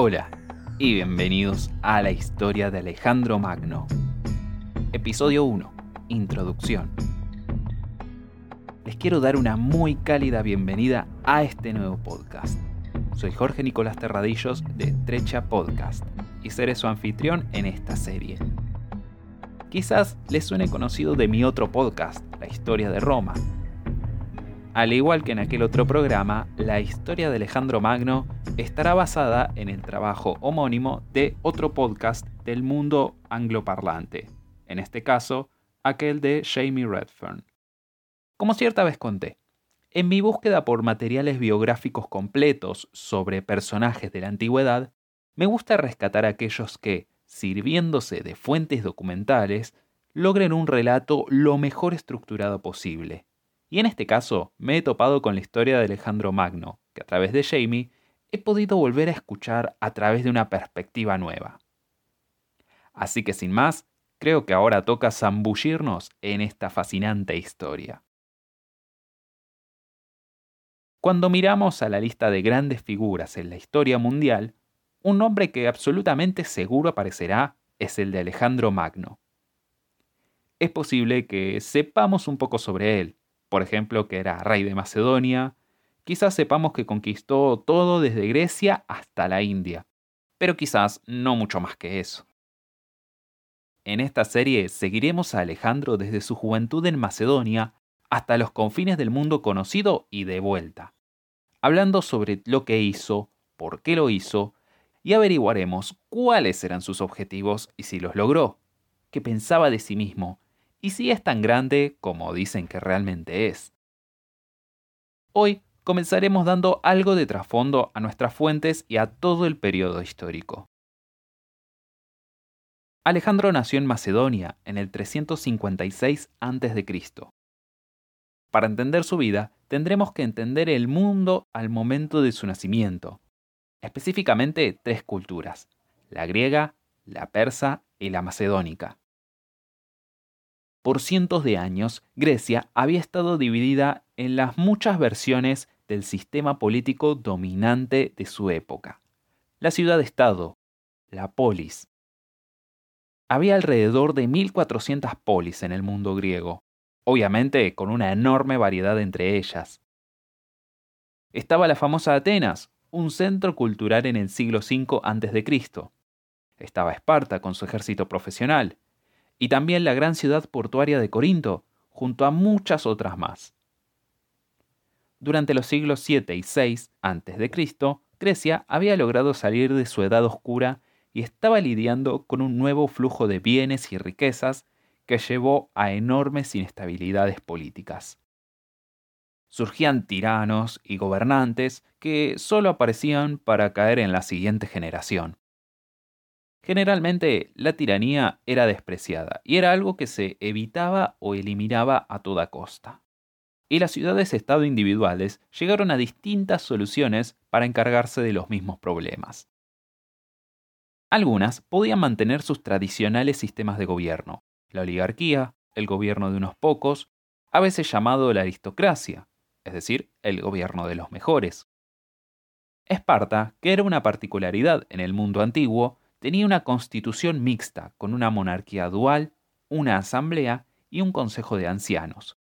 Hola y bienvenidos a la historia de Alejandro Magno. Episodio 1. Introducción. Les quiero dar una muy cálida bienvenida a este nuevo podcast. Soy Jorge Nicolás Terradillos de Trecha Podcast y seré su anfitrión en esta serie. Quizás les suene conocido de mi otro podcast, La Historia de Roma. Al igual que en aquel otro programa, la historia de Alejandro Magno estará basada en el trabajo homónimo de otro podcast del mundo angloparlante, en este caso, aquel de Jamie Redfern. Como cierta vez conté, en mi búsqueda por materiales biográficos completos sobre personajes de la antigüedad, me gusta rescatar aquellos que, sirviéndose de fuentes documentales, logren un relato lo mejor estructurado posible. Y en este caso me he topado con la historia de Alejandro Magno, que a través de Jamie he podido volver a escuchar a través de una perspectiva nueva. Así que sin más, creo que ahora toca zambullirnos en esta fascinante historia. Cuando miramos a la lista de grandes figuras en la historia mundial, un nombre que absolutamente seguro aparecerá es el de Alejandro Magno. Es posible que sepamos un poco sobre él, por ejemplo que era rey de Macedonia, quizás sepamos que conquistó todo desde Grecia hasta la India, pero quizás no mucho más que eso. En esta serie seguiremos a Alejandro desde su juventud en Macedonia hasta los confines del mundo conocido y de vuelta, hablando sobre lo que hizo, por qué lo hizo y averiguaremos cuáles eran sus objetivos y si los logró, qué pensaba de sí mismo y si es tan grande como dicen que realmente es. Hoy comenzaremos dando algo de trasfondo a nuestras fuentes y a todo el periodo histórico. Alejandro nació en Macedonia en el 356 a.C. Para entender su vida, tendremos que entender el mundo al momento de su nacimiento, específicamente tres culturas, la griega, la persa y la macedónica. Por cientos de años, Grecia había estado dividida en las muchas versiones del sistema político dominante de su época. La ciudad-estado, la polis. Había alrededor de 1400 polis en el mundo griego, obviamente con una enorme variedad entre ellas. Estaba la famosa Atenas, un centro cultural en el siglo V a.C. Estaba Esparta con su ejército profesional, y también la gran ciudad portuaria de Corinto, junto a muchas otras más. Durante los siglos 7 y 6 a.C., Grecia había logrado salir de su edad oscura y estaba lidiando con un nuevo flujo de bienes y riquezas que llevó a enormes inestabilidades políticas surgían tiranos y gobernantes que solo aparecían para caer en la siguiente generación. Generalmente la tiranía era despreciada y era algo que se evitaba o eliminaba a toda costa. Y las ciudades-estado individuales llegaron a distintas soluciones para encargarse de los mismos problemas. Algunas podían mantener sus tradicionales sistemas de gobierno, la oligarquía, el gobierno de unos pocos, a veces llamado la aristocracia, es decir, el gobierno de los mejores. Esparta, que era una particularidad en el mundo antiguo, tenía una constitución mixta con una monarquía dual, una asamblea y un consejo de ancianos.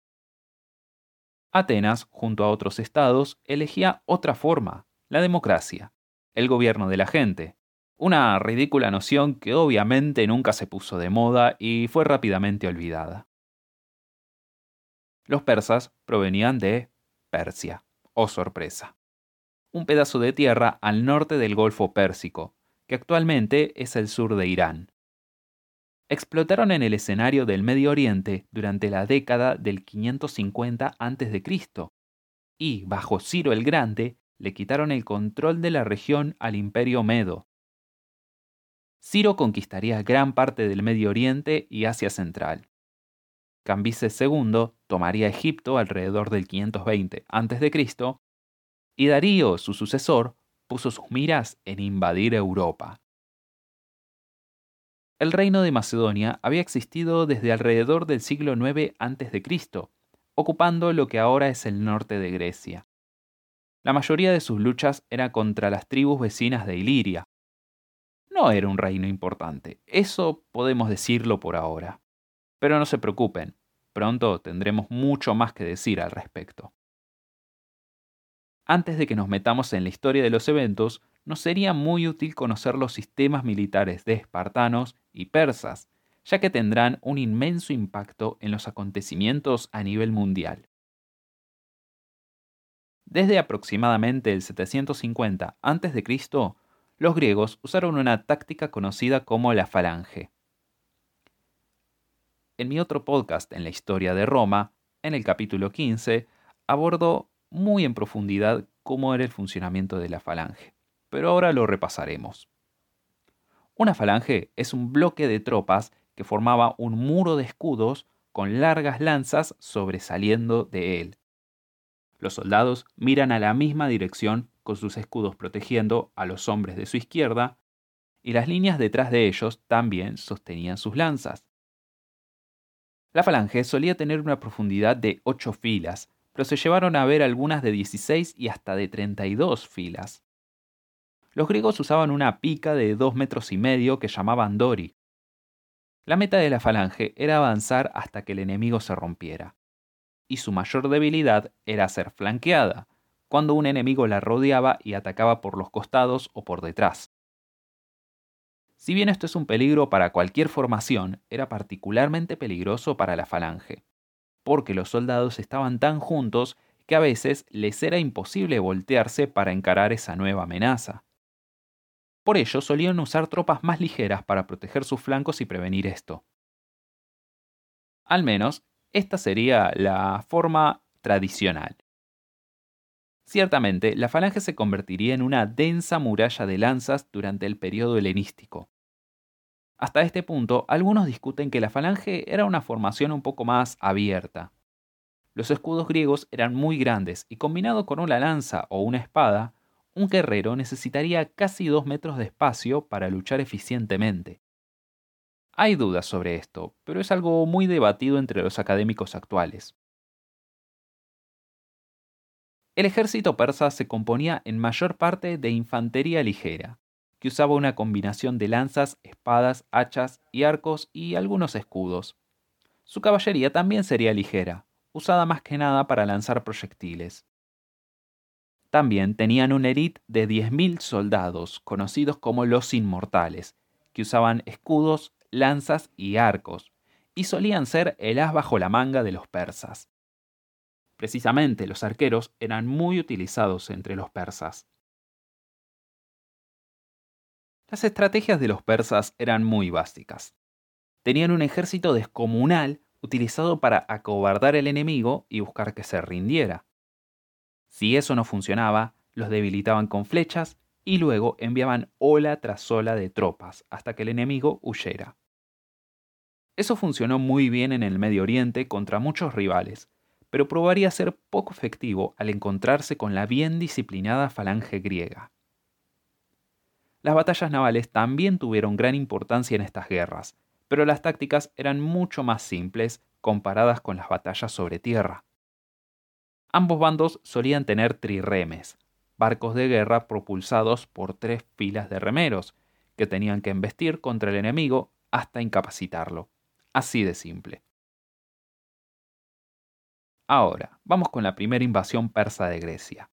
Atenas, junto a otros estados, elegía otra forma, la democracia, el gobierno de la gente, una ridícula noción que obviamente nunca se puso de moda y fue rápidamente olvidada. Los persas provenían de Persia. Oh sorpresa. Un pedazo de tierra al norte del Golfo Pérsico, que actualmente es el sur de Irán. Explotaron en el escenario del Medio Oriente durante la década del 550 a.C. y, bajo Ciro el Grande, le quitaron el control de la región al Imperio Medo. Ciro conquistaría gran parte del Medio Oriente y Asia Central. Cambises II tomaría Egipto alrededor del 520 a.C. y Darío, su sucesor, puso sus miras en invadir Europa. El reino de Macedonia había existido desde alrededor del siglo IX a.C., ocupando lo que ahora es el norte de Grecia. La mayoría de sus luchas era contra las tribus vecinas de Iliria, no era un reino importante, eso podemos decirlo por ahora. Pero no se preocupen, pronto tendremos mucho más que decir al respecto. Antes de que nos metamos en la historia de los eventos, nos sería muy útil conocer los sistemas militares de espartanos y persas, ya que tendrán un inmenso impacto en los acontecimientos a nivel mundial. Desde aproximadamente el 750 a.C., los griegos usaron una táctica conocida como la falange. En mi otro podcast en la historia de Roma, en el capítulo 15, abordo muy en profundidad cómo era el funcionamiento de la falange, pero ahora lo repasaremos. Una falange es un bloque de tropas que formaba un muro de escudos con largas lanzas sobresaliendo de él. Los soldados miran a la misma dirección con sus escudos protegiendo a los hombres de su izquierda, y las líneas detrás de ellos también sostenían sus lanzas. La falange solía tener una profundidad de 8 filas, pero se llevaron a ver algunas de 16 y hasta de 32 filas. Los griegos usaban una pica de 2 metros y medio que llamaban dori. La meta de la falange era avanzar hasta que el enemigo se rompiera y su mayor debilidad era ser flanqueada, cuando un enemigo la rodeaba y atacaba por los costados o por detrás. Si bien esto es un peligro para cualquier formación, era particularmente peligroso para la falange, porque los soldados estaban tan juntos que a veces les era imposible voltearse para encarar esa nueva amenaza. Por ello solían usar tropas más ligeras para proteger sus flancos y prevenir esto. Al menos esta sería la forma tradicional. Ciertamente, la falange se convertiría en una densa muralla de lanzas durante el periodo helenístico. Hasta este punto, algunos discuten que la falange era una formación un poco más abierta. Los escudos griegos eran muy grandes y combinado con una lanza o una espada, un guerrero necesitaría casi dos metros de espacio para luchar eficientemente. Hay dudas sobre esto, pero es algo muy debatido entre los académicos actuales. El ejército persa se componía en mayor parte de infantería ligera, que usaba una combinación de lanzas, espadas, hachas y arcos y algunos escudos. Su caballería también sería ligera, usada más que nada para lanzar proyectiles. También tenían un élite de 10.000 soldados, conocidos como los inmortales, que usaban escudos, lanzas y arcos, y solían ser el as bajo la manga de los persas. Precisamente los arqueros eran muy utilizados entre los persas. Las estrategias de los persas eran muy básicas. Tenían un ejército descomunal utilizado para acobardar al enemigo y buscar que se rindiera. Si eso no funcionaba, los debilitaban con flechas y luego enviaban ola tras ola de tropas hasta que el enemigo huyera. Eso funcionó muy bien en el Medio Oriente contra muchos rivales, pero probaría ser poco efectivo al encontrarse con la bien disciplinada falange griega. Las batallas navales también tuvieron gran importancia en estas guerras, pero las tácticas eran mucho más simples comparadas con las batallas sobre tierra. Ambos bandos solían tener trirremes, barcos de guerra propulsados por tres filas de remeros, que tenían que embestir contra el enemigo hasta incapacitarlo. Así de simple. Ahora, vamos con la primera invasión persa de Grecia.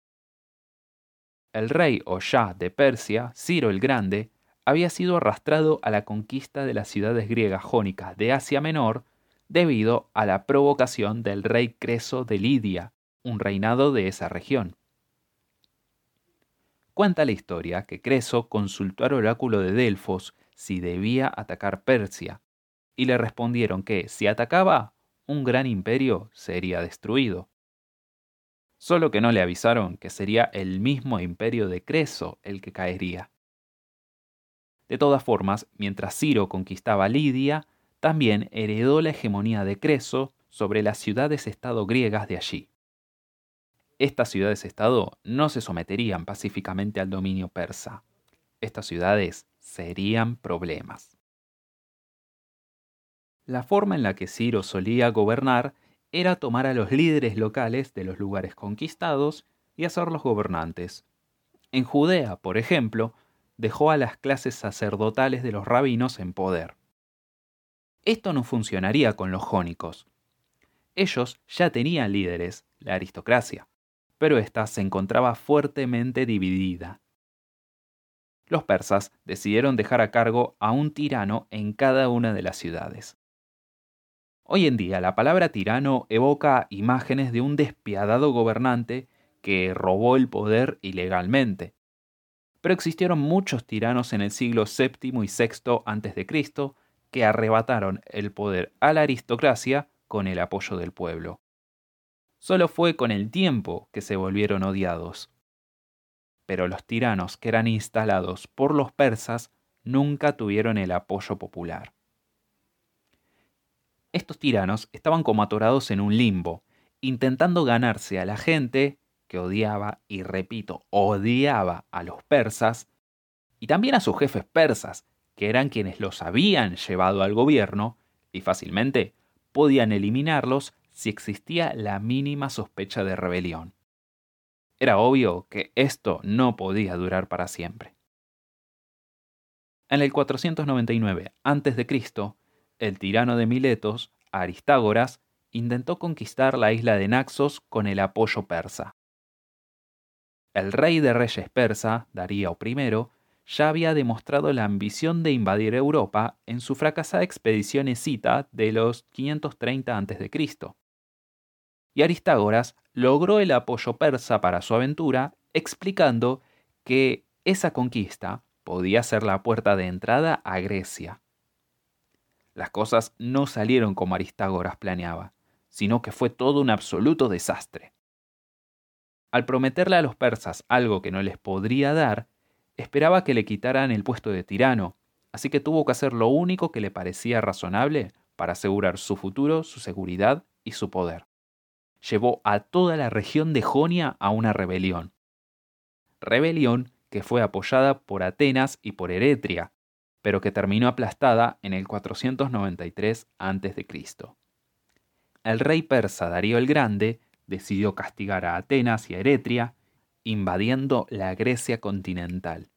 El rey o Shah de Persia, Ciro el Grande, había sido arrastrado a la conquista de las ciudades griegas jónicas de Asia Menor debido a la provocación del rey Creso de Lidia, un reinado de esa región. Cuenta la historia que Creso consultó al oráculo de Delfos si debía atacar Persia, y le respondieron que si atacaba, un gran imperio sería destruido. Solo que no le avisaron que sería el mismo imperio de Creso el que caería. De todas formas, mientras Ciro conquistaba Lidia, también heredó la hegemonía de Creso sobre las ciudades-estado griegas de allí. Estas ciudades-estado no se someterían pacíficamente al dominio persa. Estas ciudades serían problemas. La forma en la que Ciro solía gobernar era tomar a los líderes locales de los lugares conquistados y hacerlos gobernantes. En Judea, por ejemplo, dejó a las clases sacerdotales de los rabinos en poder. Esto no funcionaría con los jónicos. Ellos ya tenían líderes, la aristocracia, pero ésta se encontraba fuertemente dividida. Los persas decidieron dejar a cargo a un tirano en cada una de las ciudades. Hoy en día la palabra tirano evoca imágenes de un despiadado gobernante que robó el poder ilegalmente. Pero existieron muchos tiranos en el siglo VII y VI a.C. que arrebataron el poder a la aristocracia con el apoyo del pueblo. Solo fue con el tiempo que se volvieron odiados. Pero los tiranos que eran instalados por los persas nunca tuvieron el apoyo popular. Estos tiranos estaban como atorados en un limbo, intentando ganarse a la gente que odiaba, y repito, odiaba a los persas, y también a sus jefes persas, que eran quienes los habían llevado al gobierno, y fácilmente podían eliminarlos si existía la mínima sospecha de rebelión. Era obvio que esto no podía durar para siempre. En el 499 a.C., el tirano de Miletos, Aristágoras, intentó conquistar la isla de Naxos con el apoyo persa. El rey de reyes persa, Darío I, ya había demostrado la ambición de invadir Europa en su fracasada expedición escita de los 530 a.C. Y Aristágoras logró el apoyo persa para su aventura, explicando que esa conquista podía ser la puerta de entrada a Grecia. Las cosas no salieron como Aristágoras planeaba, sino que fue todo un absoluto desastre. Al prometerle a los persas algo que no les podría dar, esperaba que le quitaran el puesto de tirano, así que tuvo que hacer lo único que le parecía razonable para asegurar su futuro, su seguridad y su poder. Llevó a toda la región de Jonia a una rebelión. Rebelión que fue apoyada por Atenas y por Eretria, pero que terminó aplastada en el 493 a.C. El rey persa Darío el Grande decidió castigar a Atenas y a Eretria, invadiendo la Grecia continental.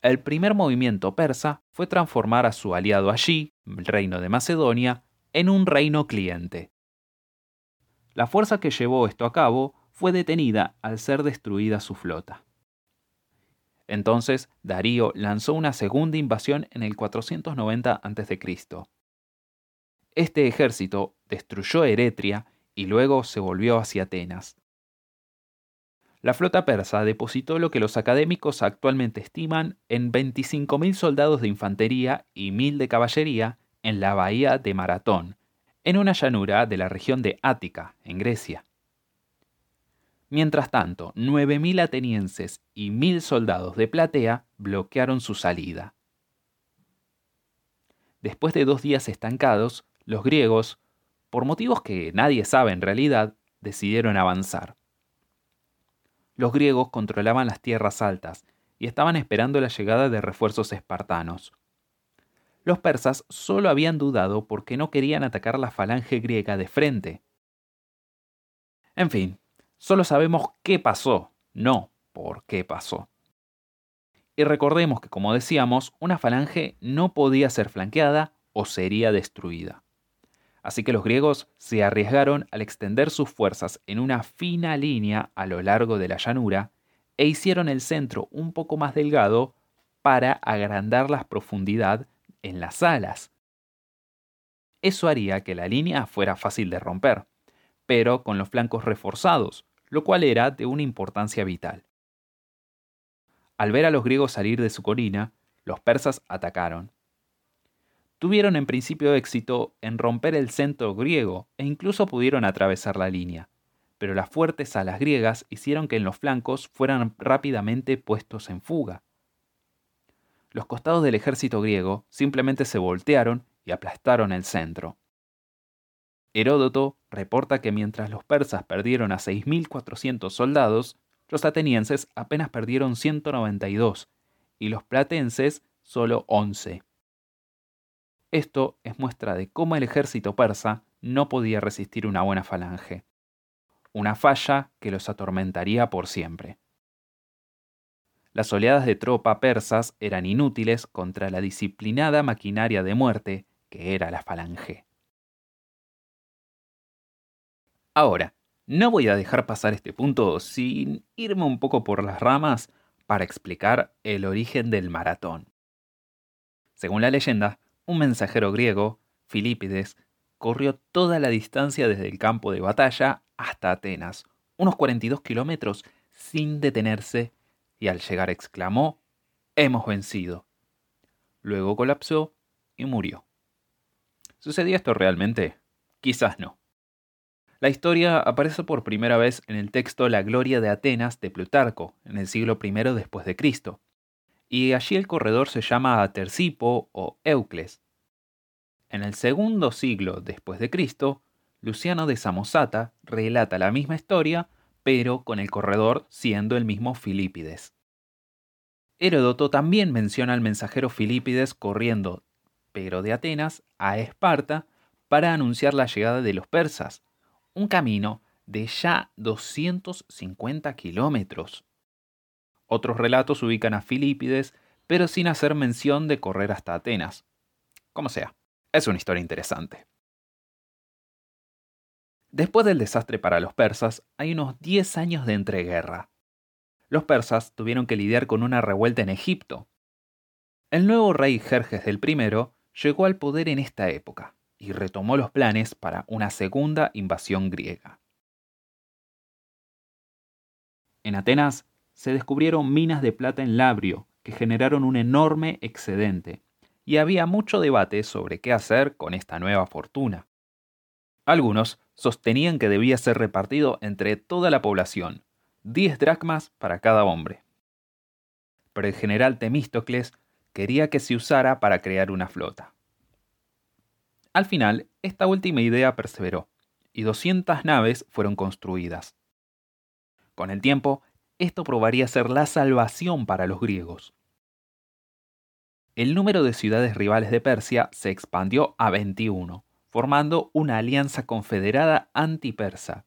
El primer movimiento persa fue transformar a su aliado allí, el reino de Macedonia, en un reino cliente. La fuerza que llevó esto a cabo fue detenida al ser destruida su flota. Entonces Darío lanzó una segunda invasión en el 490 a.C. Este ejército destruyó Eretria y luego se volvió hacia Atenas. La flota persa depositó lo que los académicos actualmente estiman en 25.000 soldados de infantería y 1.000 de caballería en la bahía de Maratón, en una llanura de la región de Ática, en Grecia. Mientras tanto, 9.000 atenienses y 1.000 soldados de Platea bloquearon su salida. Después de dos días estancados, los griegos, por motivos que nadie sabe en realidad, decidieron avanzar. Los griegos controlaban las tierras altas y estaban esperando la llegada de refuerzos espartanos. Los persas solo habían dudado porque no querían atacar la falange griega de frente. En fin, Solo sabemos qué pasó, no por qué pasó. Y recordemos que, como decíamos, una falange no podía ser flanqueada o sería destruida. Así que los griegos se arriesgaron al extender sus fuerzas en una fina línea a lo largo de la llanura e hicieron el centro un poco más delgado para agrandar la profundidad en las alas. Eso haría que la línea fuera fácil de romper pero con los flancos reforzados, lo cual era de una importancia vital. Al ver a los griegos salir de su colina, los persas atacaron. Tuvieron en principio éxito en romper el centro griego e incluso pudieron atravesar la línea, pero las fuertes alas griegas hicieron que en los flancos fueran rápidamente puestos en fuga. Los costados del ejército griego simplemente se voltearon y aplastaron el centro. Heródoto reporta que mientras los persas perdieron a 6.400 soldados, los atenienses apenas perdieron 192 y los platenses solo 11. Esto es muestra de cómo el ejército persa no podía resistir una buena falange, una falla que los atormentaría por siempre. las oleadas de tropa persas eran inútiles contra la disciplinada maquinaria de muerte que era la falange. Ahora, no voy a dejar pasar este punto sin irme un poco por las ramas para explicar el origen del maratón. Según la leyenda, un mensajero griego, Filipides, corrió toda la distancia desde el campo de batalla hasta Atenas, unos 42 kilómetros, sin detenerse, y al llegar exclamó, Hemos vencido. Luego colapsó y murió. ¿Sucedió esto realmente? Quizás no. La historia aparece por primera vez en el texto La Gloria de Atenas de Plutarco, en el siglo I después de Cristo. Y allí el corredor se llama Tercipo o Eucles. En el segundo siglo después de Cristo, Luciano de Samosata relata la misma historia, pero con el corredor siendo el mismo Filipides. Heródoto también menciona al mensajero Filipides corriendo, pero de Atenas a Esparta, para anunciar la llegada de los persas, un camino de ya 250 kilómetros. Otros relatos ubican a Filipides, pero sin hacer mención de correr hasta Atenas. Como sea, es una historia interesante. Después del desastre para los persas, hay unos 10 años de entreguerra. Los persas tuvieron que lidiar con una revuelta en Egipto. El nuevo rey Jerjes I llegó al poder en esta época y retomó los planes para una segunda invasión griega. En Atenas se descubrieron minas de plata en Labrio que generaron un enorme excedente, y había mucho debate sobre qué hacer con esta nueva fortuna. Algunos sostenían que debía ser repartido entre toda la población, 10 dracmas para cada hombre. Pero el general Temístocles quería que se usara para crear una flota. Al final, esta última idea perseveró, y 200 naves fueron construidas. Con el tiempo, esto probaría ser la salvación para los griegos. El número de ciudades rivales de Persia se expandió a 21, formando una alianza confederada antipersa,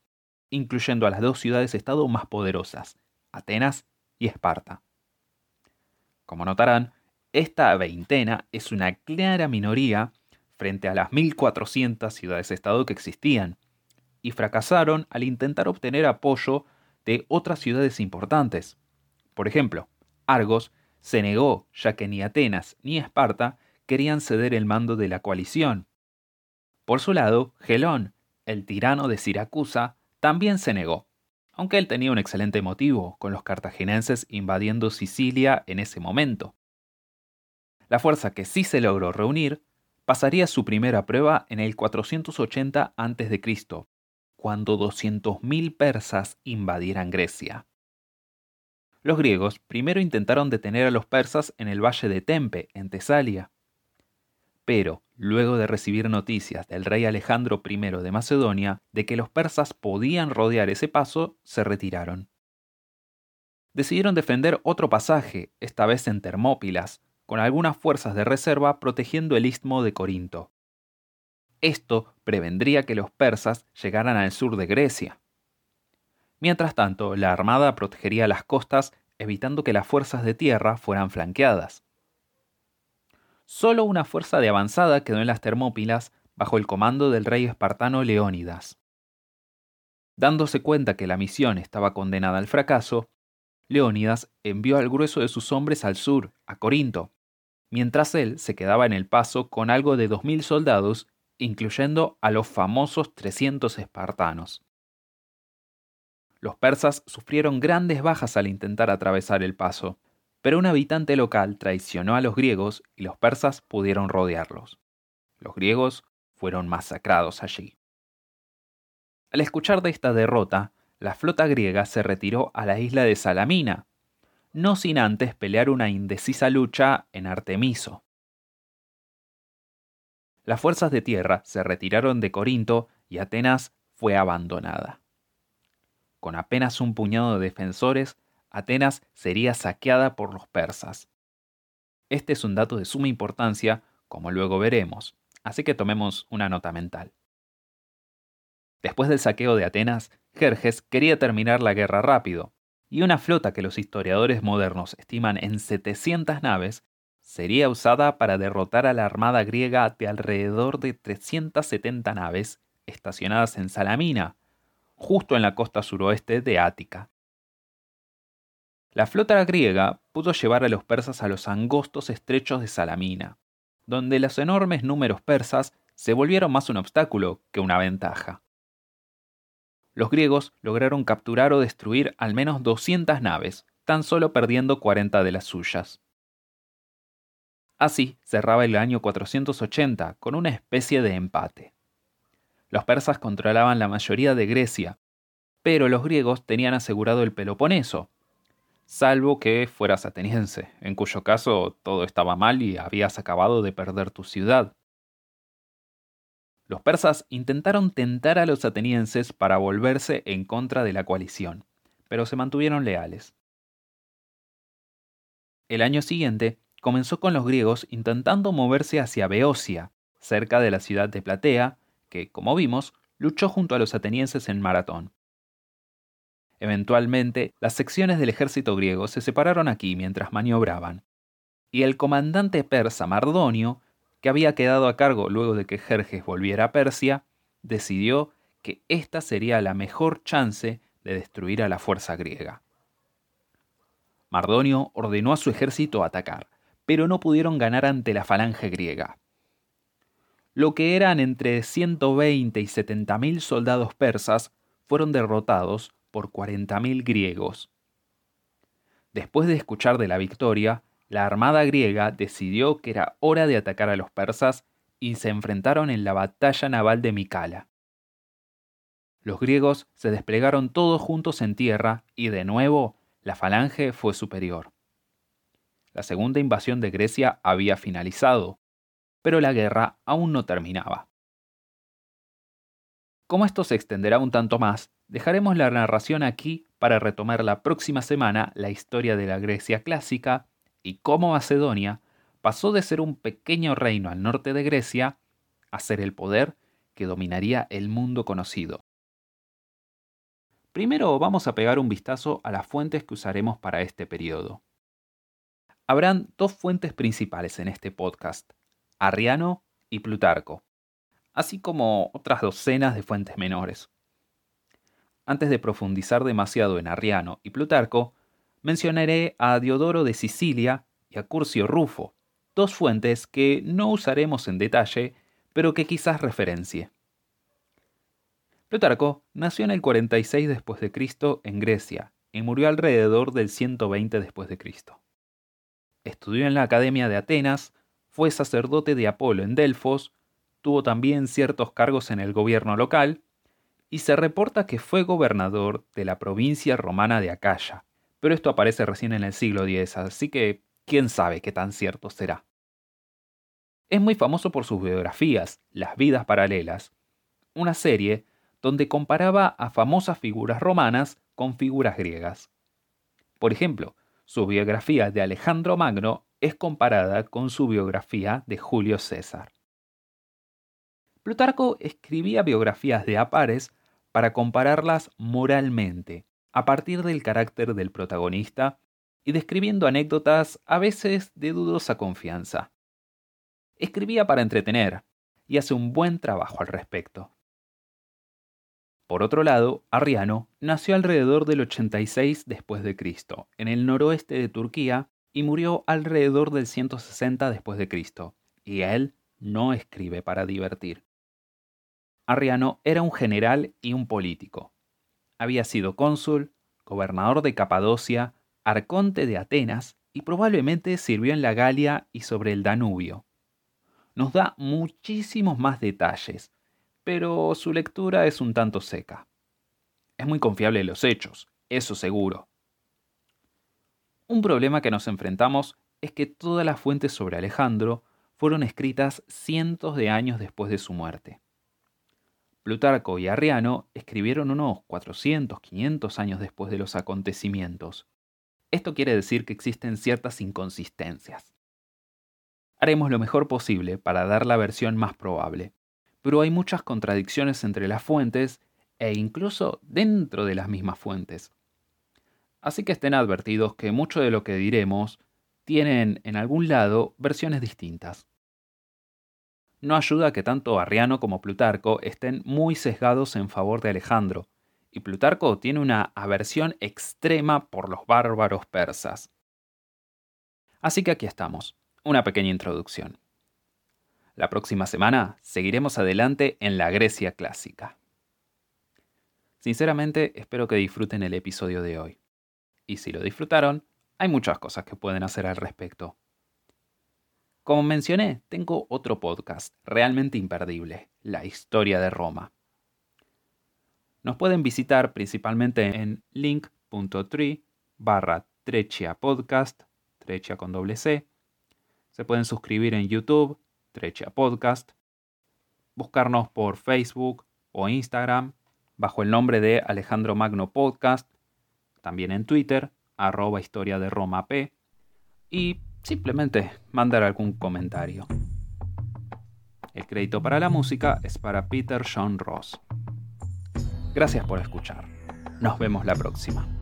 incluyendo a las dos ciudades-estado más poderosas, Atenas y Esparta. Como notarán, esta veintena es una clara minoría frente a las 1.400 ciudades-estado que existían, y fracasaron al intentar obtener apoyo de otras ciudades importantes. Por ejemplo, Argos se negó, ya que ni Atenas ni Esparta querían ceder el mando de la coalición. Por su lado, Gelón, el tirano de Siracusa, también se negó, aunque él tenía un excelente motivo, con los cartagineses invadiendo Sicilia en ese momento. La fuerza que sí se logró reunir pasaría su primera prueba en el 480 a.C., cuando 200.000 persas invadieran Grecia. Los griegos primero intentaron detener a los persas en el valle de Tempe, en Tesalia. Pero, luego de recibir noticias del rey Alejandro I de Macedonia de que los persas podían rodear ese paso, se retiraron. Decidieron defender otro pasaje, esta vez en Termópilas, con algunas fuerzas de reserva protegiendo el istmo de Corinto. Esto prevendría que los persas llegaran al sur de Grecia. Mientras tanto, la armada protegería las costas evitando que las fuerzas de tierra fueran flanqueadas. Solo una fuerza de avanzada quedó en las Termópilas bajo el comando del rey espartano Leónidas. Dándose cuenta que la misión estaba condenada al fracaso, Leónidas envió al grueso de sus hombres al sur, a Corinto, mientras él se quedaba en el paso con algo de 2.000 soldados, incluyendo a los famosos 300 espartanos. Los persas sufrieron grandes bajas al intentar atravesar el paso, pero un habitante local traicionó a los griegos y los persas pudieron rodearlos. Los griegos fueron masacrados allí. Al escuchar de esta derrota, la flota griega se retiró a la isla de Salamina, no sin antes pelear una indecisa lucha en Artemiso. Las fuerzas de tierra se retiraron de Corinto y Atenas fue abandonada. Con apenas un puñado de defensores, Atenas sería saqueada por los persas. Este es un dato de suma importancia, como luego veremos, así que tomemos una nota mental. Después del saqueo de Atenas, Jerjes quería terminar la guerra rápido, y una flota que los historiadores modernos estiman en 700 naves, sería usada para derrotar a la armada griega de alrededor de 370 naves estacionadas en Salamina, justo en la costa suroeste de Ática. La flota griega pudo llevar a los persas a los angostos estrechos de Salamina, donde los enormes números persas se volvieron más un obstáculo que una ventaja. Los griegos lograron capturar o destruir al menos 200 naves, tan solo perdiendo 40 de las suyas. Así cerraba el año 480 con una especie de empate. Los persas controlaban la mayoría de Grecia, pero los griegos tenían asegurado el Peloponeso, salvo que fueras ateniense, en cuyo caso todo estaba mal y habías acabado de perder tu ciudad. Los persas intentaron tentar a los atenienses para volverse en contra de la coalición, pero se mantuvieron leales. El año siguiente comenzó con los griegos intentando moverse hacia Beocia, cerca de la ciudad de Platea, que, como vimos, luchó junto a los atenienses en Maratón. Eventualmente, las secciones del ejército griego se separaron aquí mientras maniobraban, y el comandante persa Mardonio que había quedado a cargo luego de que Jerjes volviera a Persia, decidió que esta sería la mejor chance de destruir a la fuerza griega. Mardonio ordenó a su ejército atacar, pero no pudieron ganar ante la falange griega. Lo que eran entre 120 y 70 mil soldados persas fueron derrotados por 40 mil griegos. Después de escuchar de la victoria, la armada griega decidió que era hora de atacar a los persas y se enfrentaron en la batalla naval de Micala. Los griegos se desplegaron todos juntos en tierra y de nuevo la falange fue superior. La segunda invasión de Grecia había finalizado, pero la guerra aún no terminaba. Como esto se extenderá un tanto más, dejaremos la narración aquí para retomar la próxima semana la historia de la Grecia clásica y cómo Macedonia pasó de ser un pequeño reino al norte de Grecia a ser el poder que dominaría el mundo conocido. Primero vamos a pegar un vistazo a las fuentes que usaremos para este periodo. Habrán dos fuentes principales en este podcast, Arriano y Plutarco, así como otras docenas de fuentes menores. Antes de profundizar demasiado en Arriano y Plutarco, mencionaré a Diodoro de Sicilia y a Curcio Rufo, dos fuentes que no usaremos en detalle, pero que quizás referencie. Plutarco nació en el 46 después de Cristo en Grecia y murió alrededor del 120 después de Cristo. Estudió en la Academia de Atenas, fue sacerdote de Apolo en Delfos, tuvo también ciertos cargos en el gobierno local y se reporta que fue gobernador de la provincia romana de Acaya, pero esto aparece recién en el siglo X, así que quién sabe qué tan cierto será. Es muy famoso por sus biografías, Las vidas paralelas, una serie donde comparaba a famosas figuras romanas con figuras griegas. Por ejemplo, su biografía de Alejandro Magno es comparada con su biografía de Julio César. Plutarco escribía biografías de Apares para compararlas moralmente, a partir del carácter del protagonista y describiendo anécdotas a veces de dudosa confianza. Escribía para entretener y hace un buen trabajo al respecto. Por otro lado, Arriano nació alrededor del 86 después de Cristo, en el noroeste de Turquía, y murió alrededor del 160 después de Cristo, y él no escribe para divertir. Arriano era un general y un político, había sido cónsul, gobernador de Capadocia, arconte de Atenas y probablemente sirvió en la Galia y sobre el Danubio. Nos da muchísimos más detalles, pero su lectura es un tanto seca. Es muy confiable en los hechos, eso seguro. Un problema que nos enfrentamos es que todas las fuentes sobre Alejandro fueron escritas cientos de años después de su muerte. Plutarco y Arriano escribieron unos 400, 500 años después de los acontecimientos. Esto quiere decir que existen ciertas inconsistencias. Haremos lo mejor posible para dar la versión más probable, pero hay muchas contradicciones entre las fuentes e incluso dentro de las mismas fuentes. Así que estén advertidos que mucho de lo que diremos tienen en algún lado versiones distintas. No ayuda que tanto Arriano como Plutarco estén muy sesgados en favor de Alejandro, y Plutarco tiene una aversión extrema por los bárbaros persas. Así que aquí estamos, una pequeña introducción. La próxima semana seguiremos adelante en la Grecia clásica. Sinceramente espero que disfruten el episodio de hoy. Y si lo disfrutaron, hay muchas cosas que pueden hacer al respecto. Como mencioné, tengo otro podcast realmente imperdible, La historia de Roma. Nos pueden visitar principalmente en link.tree barra Trechia Podcast, Trechia con doble C. Se pueden suscribir en YouTube, Trechia Podcast. Buscarnos por Facebook o Instagram bajo el nombre de Alejandro Magno Podcast, también en Twitter, arroba historia de Roma P, y simplemente mandar algún comentario. El crédito para la música es para Peter John Ross. Gracias por escuchar. Nos vemos la próxima.